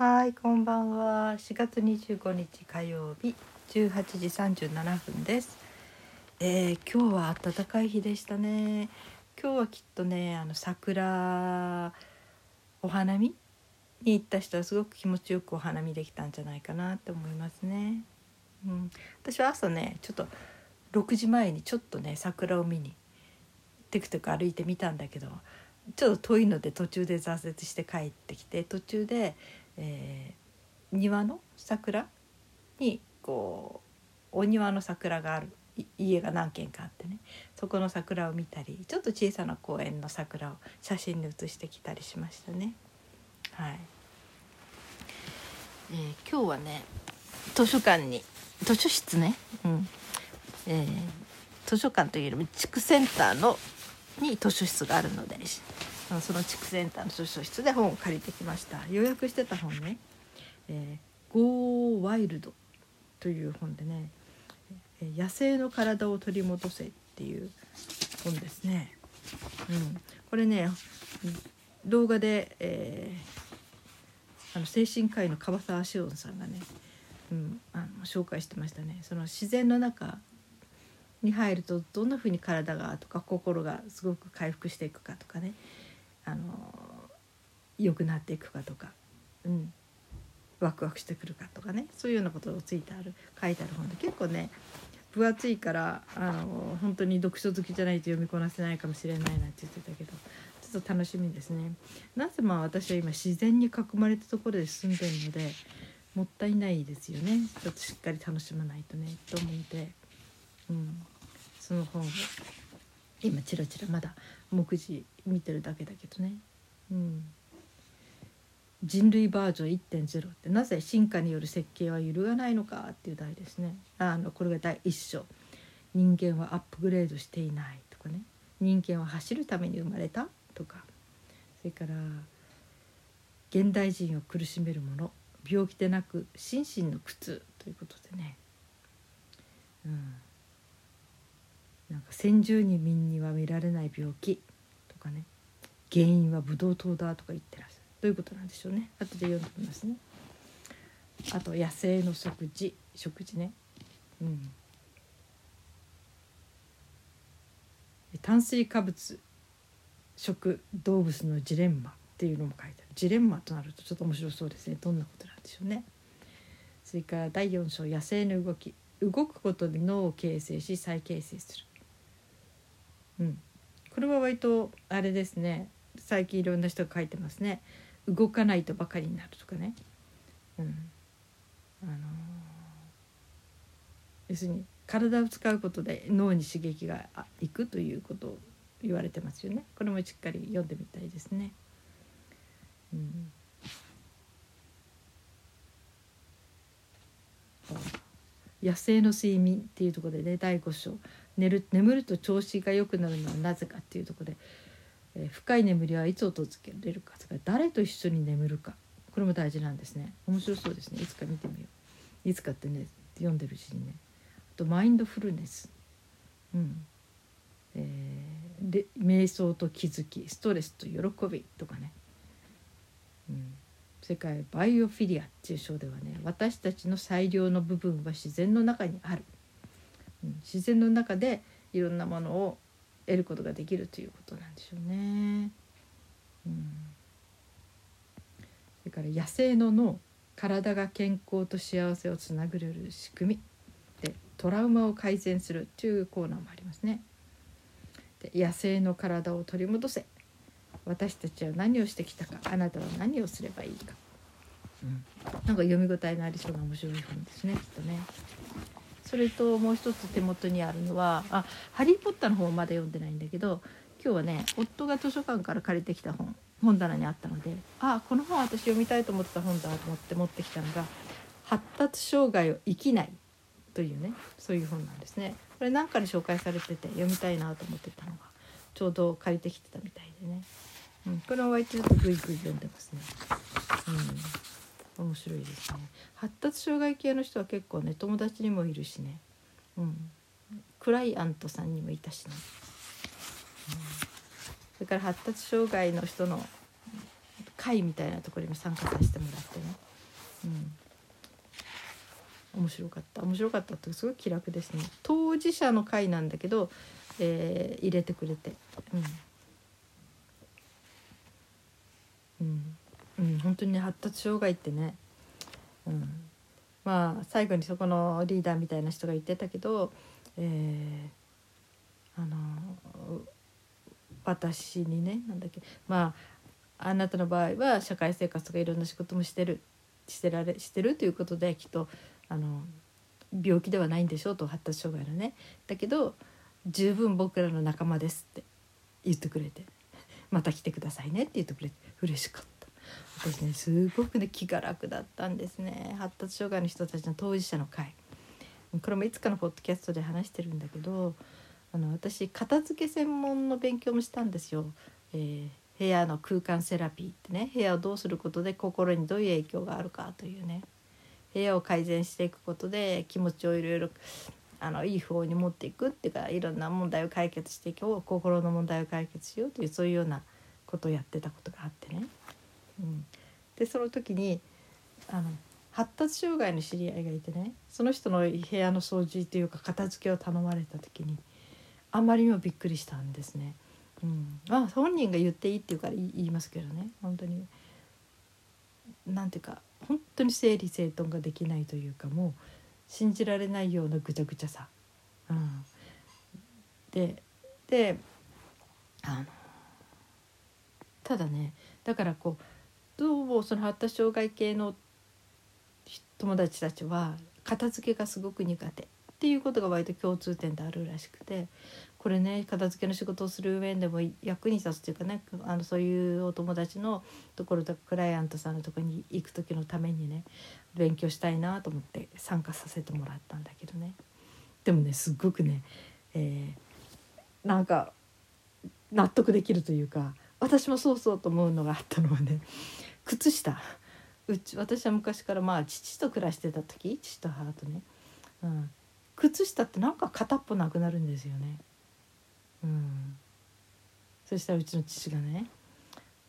はい、こんばんは。4月25日火曜日、18時37分です。えー今日は暖かい日でしたね。今日はきっとね、あの桜お花見に行った人はすごく気持ちよくお花見できたんじゃないかなって思いますね。うん、私は朝ね、ちょっと6時前にちょっとね桜を見にテクテク歩いてみたんだけどちょっと遠いので途中で挫折して帰ってきて途中で、えー庭の桜にこうお庭の桜がある家が何軒かあってね。そこの桜を見たりちょっと小さな公園の桜を写真に写してきたりしましたね。はい。えー今日はね図書館に図書室ね、うん。えー図書館というよりも地区センターのに図書室があるのでその地区センターの図書室で本を借りてきました予約してた本ね「えー、Go Wild」という本でね「野生の体を取り戻せ」っていう本ですね。うん、これね動画で、えーあの精神科医の樺沢志音さんがね、うん、あの紹介してましたね。その自然の中に入るとどんな風に体がとか心がすごく回復していくかとかねあの良くなっていくかとか、うん、ワクワクしてくるかとかねそういうようなことをついてある書いてある本で結構ね分厚いからあの本当に読書好きじゃないと読みこなせないかもしれないなんて言ってたけどちょっと楽しみですね。なぜまあ私は今自然に囲まれたところで住んでるのでもったいないですよねちょっとしっかり楽しまないとねと思うので。うん、その本を今チラチラまだ目次見てるだけだけどね、うん、人類バージョン1.0ってなぜ進化による設計は揺るがないのかっていう題ですね。あのこれが第1章。人間はアップグレードしていないとかね。人間は走るために生まれたとか。それから現代人を苦しめるもの。病気でなく心身の苦痛ということでね、うん、なんか先住民には見られない病気とかね原因はブドウ糖だとか言ってらっしゃる。どういうことなんでしょうね。後で読んでみますね。あと野生の食事。食事ね。うん。炭水化物。食動物のジレンマ。っていうのも書いてある。ジレンマとなるとちょっと面白そうですね。どんなことなんでしょうね。それから第4章。野生の動き。動くことで脳を形成し再形成する。うん、これは割とあれですね。最近いろんな人が書いてますね。動かないとばかりになるとかね、うん。あのー要するに体を使うことで脳に刺激がいくということを言われてますよね。これもしっかり読んでみたいですね。うん。野生の睡眠っていうところでね第5章。寝る眠ると調子が良くなるのはなぜかっていうところで、えー深い眠りはいつ訪れるかそれか誰と一緒に眠るかこれも大事なんですね。面白そうですね。いつか見てみよう。いつかってね読んでるうちにね。あとマインドフルネス。うん。えーで瞑想と気づきストレスと喜びとかね、うん、世界バイオフィリアっていう章ではね私たちの最良の部分は自然の中にある、自然の中でいろんなものを得ることができるということなんでしょうね。うん、それから野生の脳体が健康と幸せをつなぐれる仕組みでトラウマを改善するというコーナーもありますね。で野生の体を取り戻せ私たちは何をしてきたかあなたは何をすればいいか、うん、なんか読み応えのありそうな面白い本ですねきっとね。それともう一つ手元にあるのは「あハリー・ポッター」の方まだ読んでないんだけど今日はね夫が図書館から借りてきた本本棚にあったのであこの本私読みたいと思ってた本だと思って持ってきたのが「発達障害を生きない」というねそういう本なんですね。これ何かで紹介されてて読みたいなと思ってたのがちょうど借りてきてたみたいでね、うん、これは割とちょっとグイグイ読んでますね。うん、面白いですね。発達障害系の人は結構ね友達にもいるしね、うん、クライアントさんにもいたしね、うん、それから発達障害の人の会みたいなところにも参加させてもらってね、うん、面白かった。面白かったってすごい気楽ですね。当事者の会なんだけど、えー、入れてくれて。うん、うん、うん、本当に発達障害ってね、うん、まあ最後にそこのリーダーみたいな人が言ってたけど、えー、あの私にねなんだっけまああなたの場合は社会生活とかいろんな仕事もしてるしてられしてるということできっとあの病気ではないんでしょうと発達障害のね。だけど十分僕らの仲間ですって言ってくれてまた来てくださいねって言ってくれて嬉しかった。私ねすごくね気が楽だったんですね。発達障害の人たちの当事者の会。これもいつかのポッドキャストで話してるんだけどあの私片付け専門の勉強もしたんですよ、えー、部屋の空間セラピーってね。部屋をどうすることで心にどういう影響があるかというね。部屋を改善していくことで気持ちをいろいろあのいい方に持っていくっていうかいろんな問題を解決していこう。心の問題を解決しようというそういうようなことをやってたことがあってね。うん、でその時にあの発達障害の知り合いがいてねその人の部屋の掃除というか片付けを頼まれた時にあまりにもびっくりしたんですね。うん、あ本人が言っていいって言うから言いますけどね本当になんていうか本当に整理整頓ができないというかもう信じられないようなぐちゃぐちゃさ。うん、でであのただねだからこうどうその発達障害系の友達たちは片付けがすごく苦手っていうことが割と共通点であるらしくてこれね片付けの仕事をする上でも役に立つというかねあのそういうお友達のところとかクライアントさんのとこに行く時のためにね勉強したいなと思って参加させてもらったんだけどね。でもねすっごくね、えー、なんか納得できるというか私もそうそうと思うのがあったのはね靴下。うち私は昔からまあ父と暮らしてた時父と母とね、うん、靴下ってなんか片っぽなくなるんですよね。うん、そしたらうちの父がね。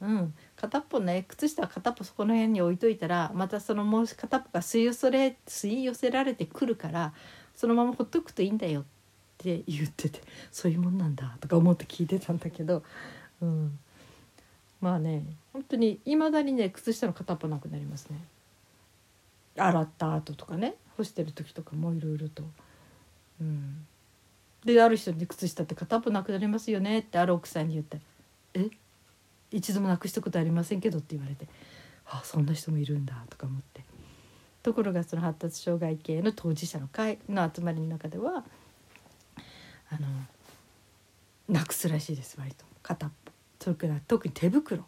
うん、片っぽね。靴下は片っぽそこの辺に置いといたらまたそのもう片っぽが吸い寄せれ吸い寄せられてくるからそのままほっとくといいんだよって言っててそういうもんなんだとか思って聞いてたんだけど、うん、まあね本当にいまだにね靴下の片っぽなくなりますね。洗った後とかね干してる時とかもいろいろと。うん、である人に靴下って片っぽなくなりますよねってある奥さんに言って「え？一度もなくしたことありませんけど」って言われて「ああそんな人もいるんだ」とか思って。ところがその発達障害系の当事者の会の集まりの中ではあのなくすらしいです割と。片っぽ。特に手袋。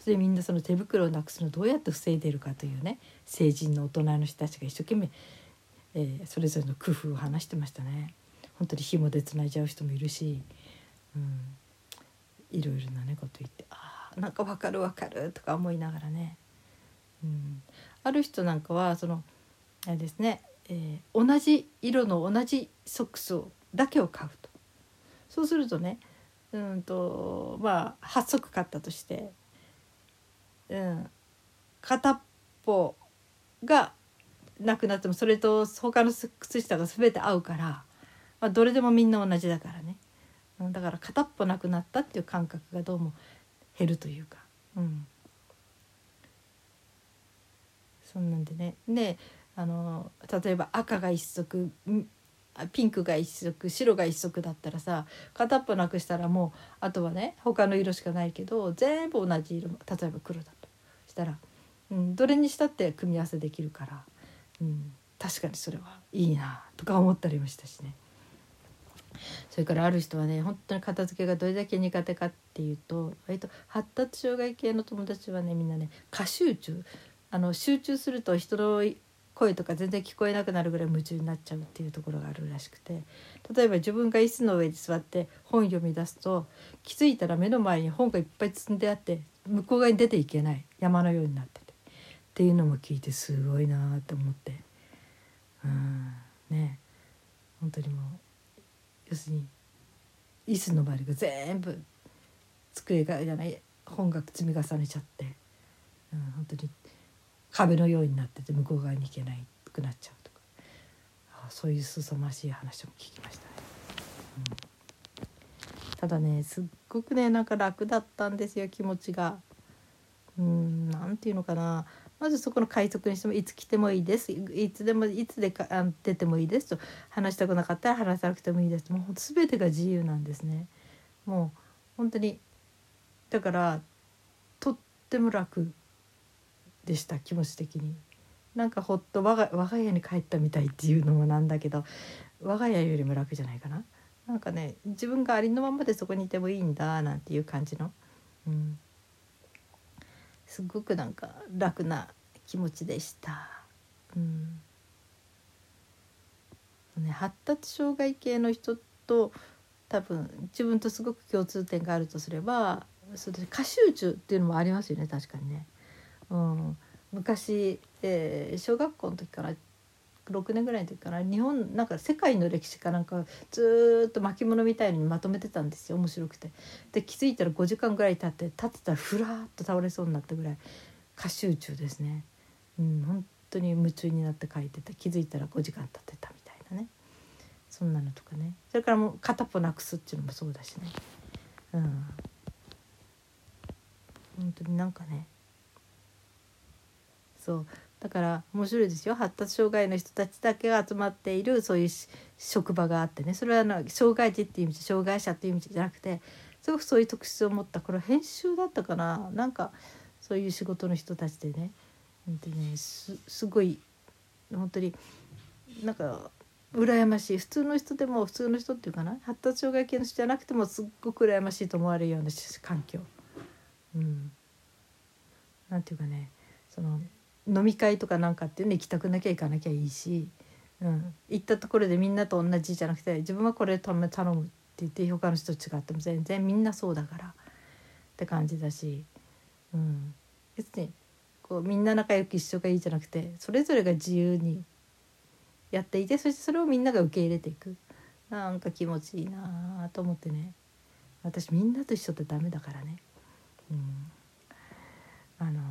それみんなその手袋をなくすのどうやって防いでるかというね成人の大人の人たちが一生懸命えー、それぞれの工夫を話してましたね。本当に紐でつないじゃう人もいるし、うん、いろいろなねこと言って「あなんか分かる分かる」とか思いながらね、うん、ある人なんかはそのあれですね、えー、同じ色の同じソックスをだけを買うと。そうするとねうんとまあ8足買ったとして、うん、片っぽがなくなってもそれと他の靴下が全て合うから、まあ、どれでもみんな同じだからね。うんだから片っぽなくなったっていう感覚がどうも減るというか。うん。そんなんでね。であの例えば赤が一足ピンクが一足白が一足だったらさ片っぽなくしたらもうあとはね他の色しかないけど全部同じ色例えば黒だとしたら、うん、どれにしたって組み合わせできるから。うん、確かにそれはいいなとか思ったりもしたしね。それからある人はね本当に片付けがどれだけ苦手かっていうと割と発達障害系の友達はねみんなね過集中あの集中すると人の声とか全然聞こえなくなるぐらい夢中になっちゃうっていうところがあるらしくて例えば自分が椅子の上に座って本読み出すと気づいたら目の前に本がいっぱい積んであって向こう側に出ていけない。山のようになってて。っていうのも聞いてすごいなって思って。うん。ね。本当にもう要するに椅子の周りが全部机がじゃない本が積み重ねちゃって。うん、本当に壁のようになってて向こう側に行けないくなっちゃうとか。あそういうすさまじい話も聞きましたね。うん、ただねすっごくねなんか楽だったんですよ気持ちが。うんなんていうのかな。まずそこの快速にしてもいつ来てもいいです。いつでもいつでかあ出てもいいですと。話したくなかったら話さなくてもいいです。ともう全てが自由なんですね。もう本当にだからとっても楽。でした気持ち的に。なんかほっと我が我が家に帰ったみたいっていうのもなんだけど我が家よりも楽じゃないかな。なんかね自分がありのままでそこにいてもいいんだなんていう感じの、うん、すっごくなんか楽な気持ちでした。うんね、発達障害系の人と多分自分とすごく共通点があるとすればそれ過集中っていうのもありますよね確かにね。うん、昔、えー、小学校の時から6年ぐらいの時から日本なんか世界の歴史かなんかずっと巻物みたいにまとめてたんですよ面白くて。で気づいたら5時間ぐらい経って立ってたらふらっと倒れそうになったぐらい過集中ですね。うん、本当に夢中になって書いてて気づいたら5時間経ってたみたいなねそんなのとかねそれからもう片っぽなくすっていうのもそうだしね。うん本当になんかねそう。だから面白いですよ。発達障害の人たちだけが集まっているそういう職場があってね。それはあの障害児っていう意味障害者っていう意味じゃなくてすごくそういう特質を持ったこれ編集だったかな。なんかそういう仕事の人たちでね。本当にねすすごい本当になんか羨ましい。普通の人でも普通の人っていうかな。発達障害系の人じゃなくてもすっごく羨ましいと思われるような環境。うん、なんていうかねその飲み会とかなんかっていうの行きたくなきゃ行かなきゃいいし、うん、行ったところでみんなと同じじゃなくて自分はこれ頼むって言って他の人と違っても全然みんなそうだからって感じだし、うん、別にこうみんな仲良く一緒がいいじゃなくてそれぞれが自由にやっていてそしてそれをみんなが受け入れていく。なんか気持ちいいなと思ってね。私みんなと一緒ってダメだからね。うん。あのー、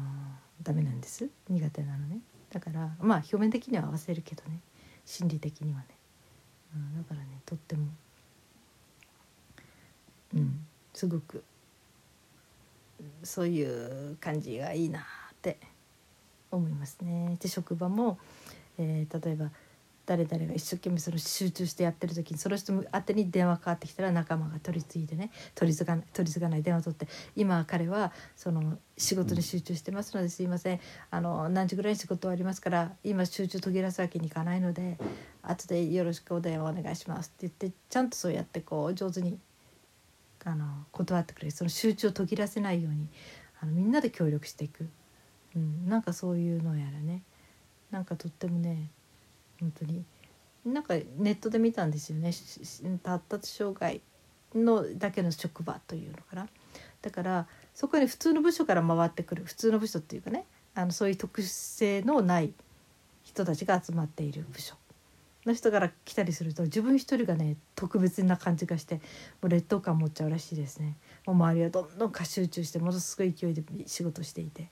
ダメなんです。苦手なのね。だからまあ表面的には合わせるけどね。心理的にはね、うん、だからねとっても。うんすごく。そういう感じがいいなって思いますね。で職場も、えー、例えば誰々が一生懸命その集中してやってる時にその人宛てに電話かかってきたら仲間が取り次いでね取り継が取り継がない電話を取って今彼はその仕事に集中してますのですいません。あの何時ぐらいに仕事終わりますから今集中途切らすわけにいかないので後でよろしくお電話お願いしますって言ってちゃんとそうやってこう上手にあの断ってくれる。その集中を途切らせないようにあのみんなで協力していく、うん、なんかそういうのやらね。なんかとってもね本当に。なんかネットで見たんですよね。発達障害のだけの職場というのかな。だからそこに普通の部署から回ってくる。普通の部署っていうかね。あのそういう特殊性のない人たちが集まっている部署。の人から来たりすると自分一人がね特別な感じがしてもう劣等感持っちゃうらしいですね。もう周りはどんどん過集中してものすごい勢いで仕事していて。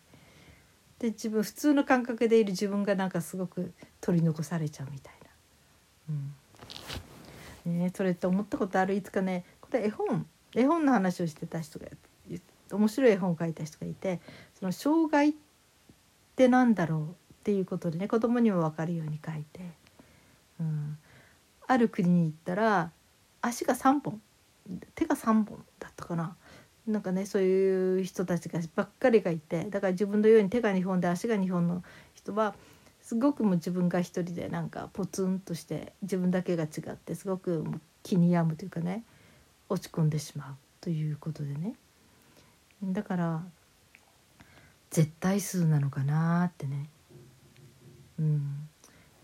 で自分普通の感覚でいる自分がなんかすごく取り残されちゃうみたいな。うん。ね、それって思ったことある？いつかねこれ絵本。絵本の話をしてた人が面白い絵本を描いた人がいてその障害ってなんだろうっていうことでね子供にも分かるように書いて、うん、ある国に行ったら足が3本。手が3本だったかな。なんかねそういう人たちがばっかりがいてだから自分のように手が2本で足が2本の人はすごくもう自分が一人でなんかポツンとして自分だけが違ってすごく気に病むというかね落ち込んでしまうということでね。だから絶対数なのかなってね、うん、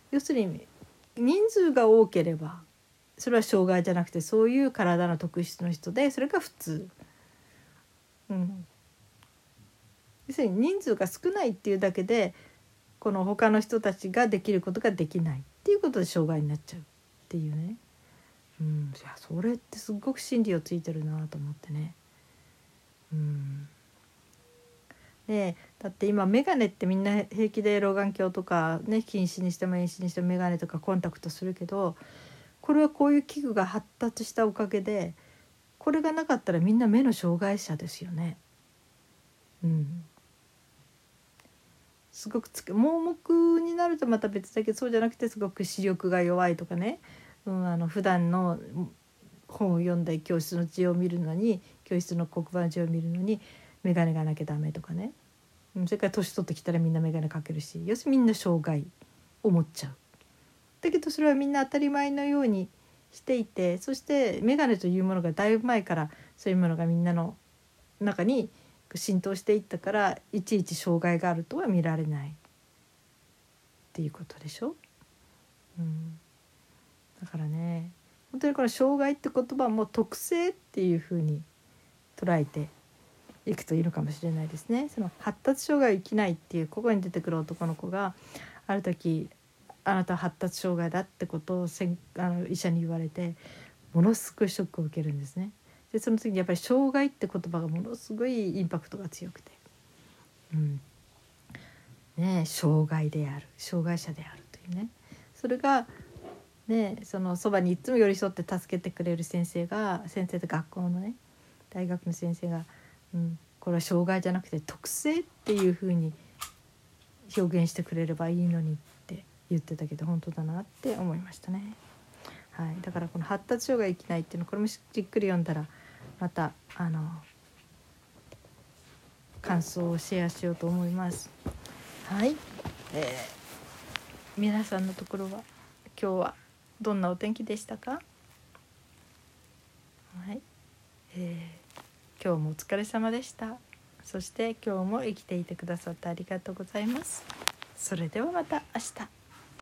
要するに人数が多ければそれは障害じゃなくてそういう体の特質の人でそれが普通。うん、要するに人数が少ないっていうだけでこの他の人たちができることができない。っていうことで障害になっちゃうっていうね、うん、いやそれってすっごく真理をついてるなと思ってね。うん。ね、だって今眼鏡ってみんな平気で老眼鏡とか、ね、近視にしても遠視にしても眼鏡とかコンタクトするけどこれはこういう器具が発達したおかげでこれがなかったらみんな目の障害者ですよね。うん、すごくつ盲目になるとまた別だけどそうじゃなくてすごく視力が弱いとかね、うん、あの普段の本を読んだり教室の字を見るのに教室の黒板の字を見るのに眼鏡がなきゃダメとかねうんそれから年取ってきたらみんな眼鏡かけるし要するにみんな障害を持っちゃう。だけどそれはみんな当たり前のようにしていてそして眼鏡というものがだいぶ前からそういうものがみんなの中に浸透していったからいちいち障害があるとは見られないっていうことでしょ？うん、だからね本当にこの障害って言葉も特性っていうふうに捉えていくといいのかもしれないですね。その発達障害を生きないっていうここに出てくる男の子がある時あなた発達障害だってことをせんあの医者に言われてものすごいショックを受けるんですね。でその時にやっぱり「障害」って言葉がものすごいインパクトが強くて、うん。ね、障害である。障害者であるというね。それが、ね、そのそばにいつも寄り添って助けてくれる先生が先生と学校のね大学の先生がうん、これは障害じゃなくて特性っていうふうに表現してくれればいいのにって言ってたけど本当だなって思いましたね。はい、だからこの発達障害生きないっていうのこれもじっくり読んだらまたあの感想をシェアしようと思います。はい、えー、皆さんのところは今日はどんなお天気でしたか？はい、えー今日もお疲れ様でしたそして今日も生きていてくださってありがとうございますそれではまた明日